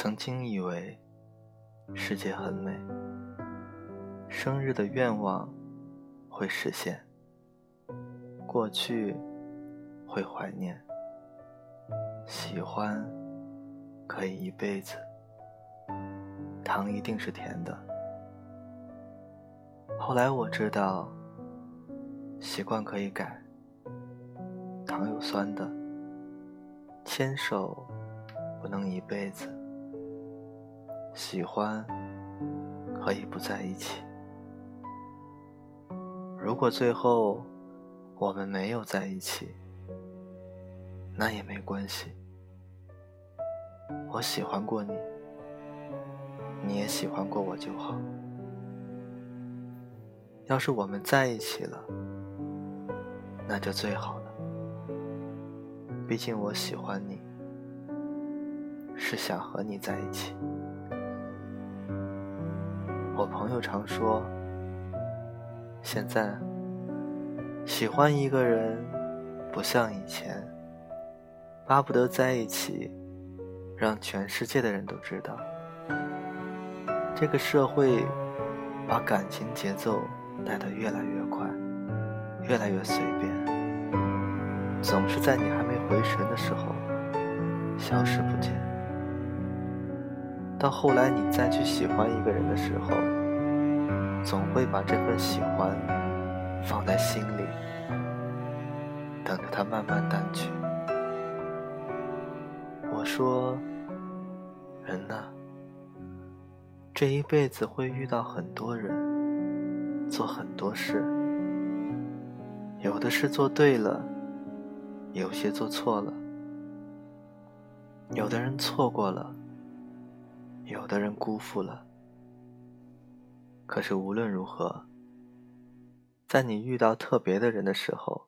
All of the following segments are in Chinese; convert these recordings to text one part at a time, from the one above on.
曾经以为世界很美，生日的愿望会实现，过去会怀念，喜欢可以一辈子，糖一定是甜的。后来我知道，习惯可以改，糖有酸的，牵手不能一辈子，喜欢可以不在一起。如果最后我们没有在一起，那也没关系。我喜欢过你，你也喜欢过我就好。要是我们在一起了，那就最好了。毕竟我喜欢你，是想和你在一起。朋友常说，现在喜欢一个人不像以前，巴不得在一起，让全世界的人都知道。这个社会把感情节奏。带得越来越快，越来越随便，总是在你还没回神的时候消失不见。到后来，你再去喜欢一个人的时候，总会把这份喜欢放在心里，等着它慢慢淡去。我说，人呐，这一辈子会遇到很多人。做很多事，有的事做对了，有些做错了。有的人错过了，有的人辜负了。可是无论如何，在你遇到特别的人的时候，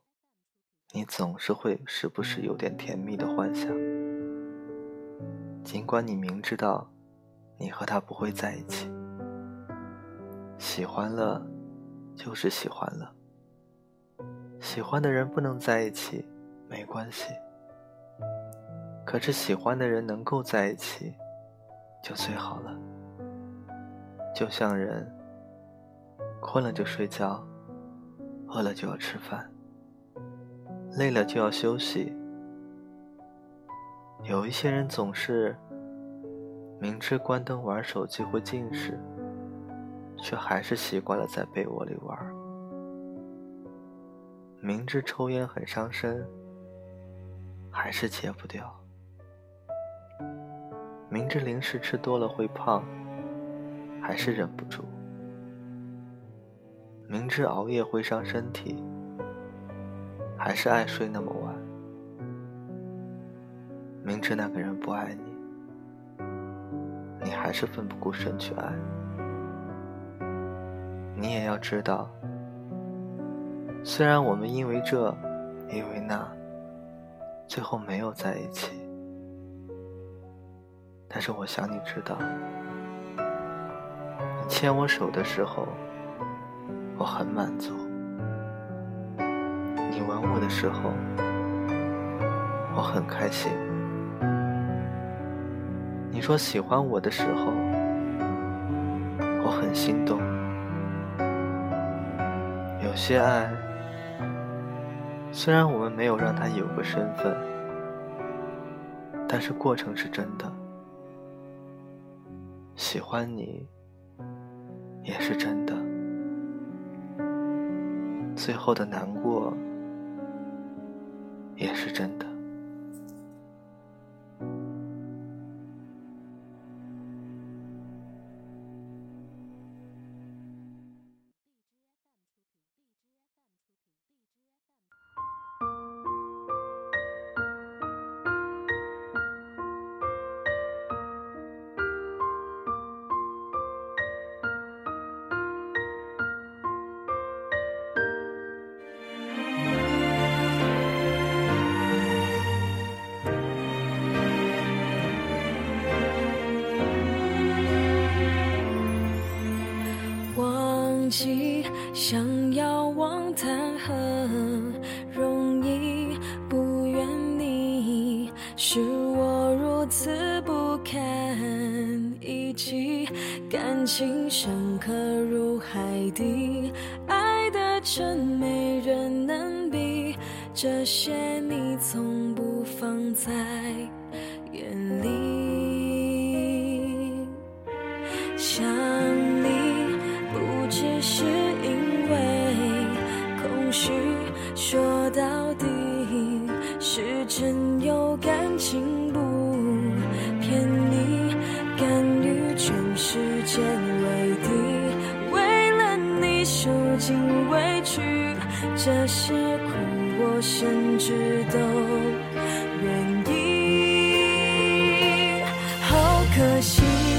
你总是会时不时有点甜蜜的幻想。尽管你明知道，你和他不会在一起，喜欢了。就是喜欢了，喜欢的人不能在一起，没关系。可是喜欢的人能够在一起，就最好了。就像人，困了就睡觉，饿了就要吃饭，累了就要休息。有一些人总是明知关灯玩手机会近视。却还是习惯了在被窝里玩。明知抽烟很伤身，还是戒不掉。明知零食吃多了会胖，还是忍不住。明知熬夜会伤身体，还是爱睡那么晚。明知那个人不爱你，你还是奋不顾身去爱。你也要知道，虽然我们因为这，因为那，最后没有在一起，但是我想你知道，牵我手的时候，我很满足；你吻我的时候，我很开心；你说喜欢我的时候，我很心动。有些爱，虽然我们没有让他有个身份，但是过程是真的。喜欢你，也是真的。最后的难过，也是真的。起，想要忘谈何容易，不怨你，是我如此不堪一击，感情深刻如海底，爱的真没人能比，这些你从不放在眼里。是真有感情不骗你敢与全世界为敌为了你受尽委屈这些苦我甚至都愿意。好可惜。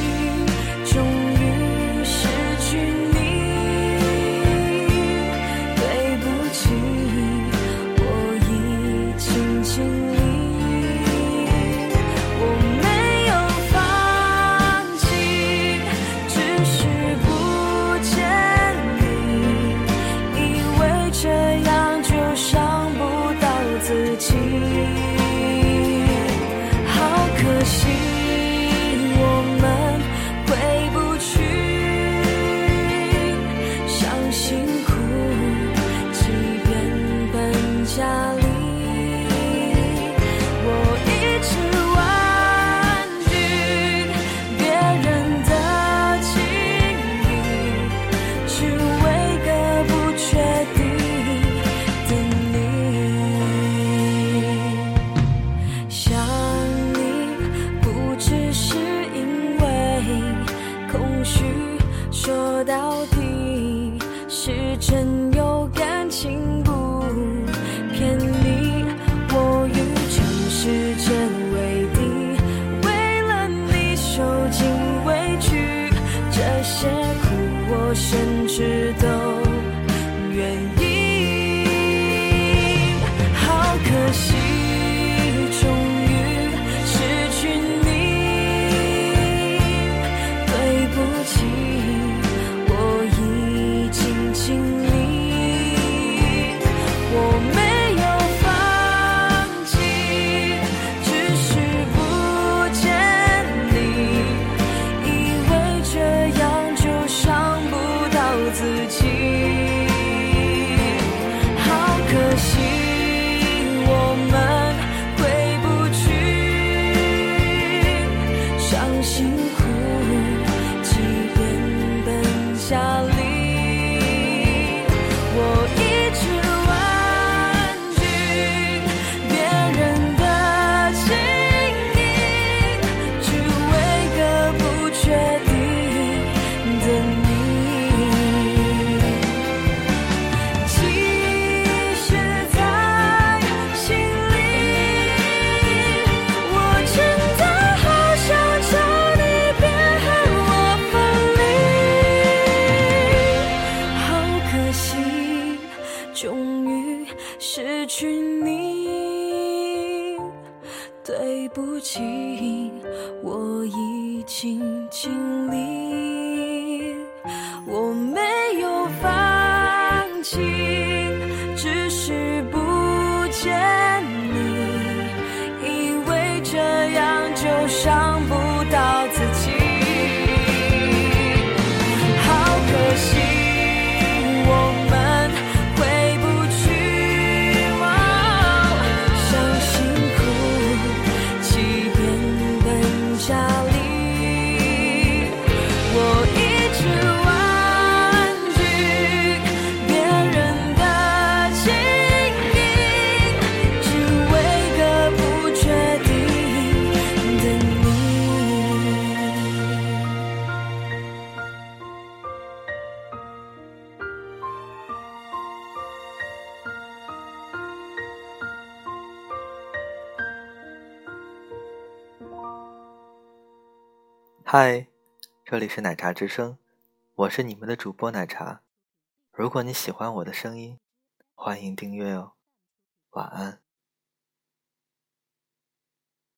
自己。心情里我没有放弃。嗨这里是奶茶之声我是你们的主播奶茶。如果你喜欢我的声音欢迎订阅哦。晚安。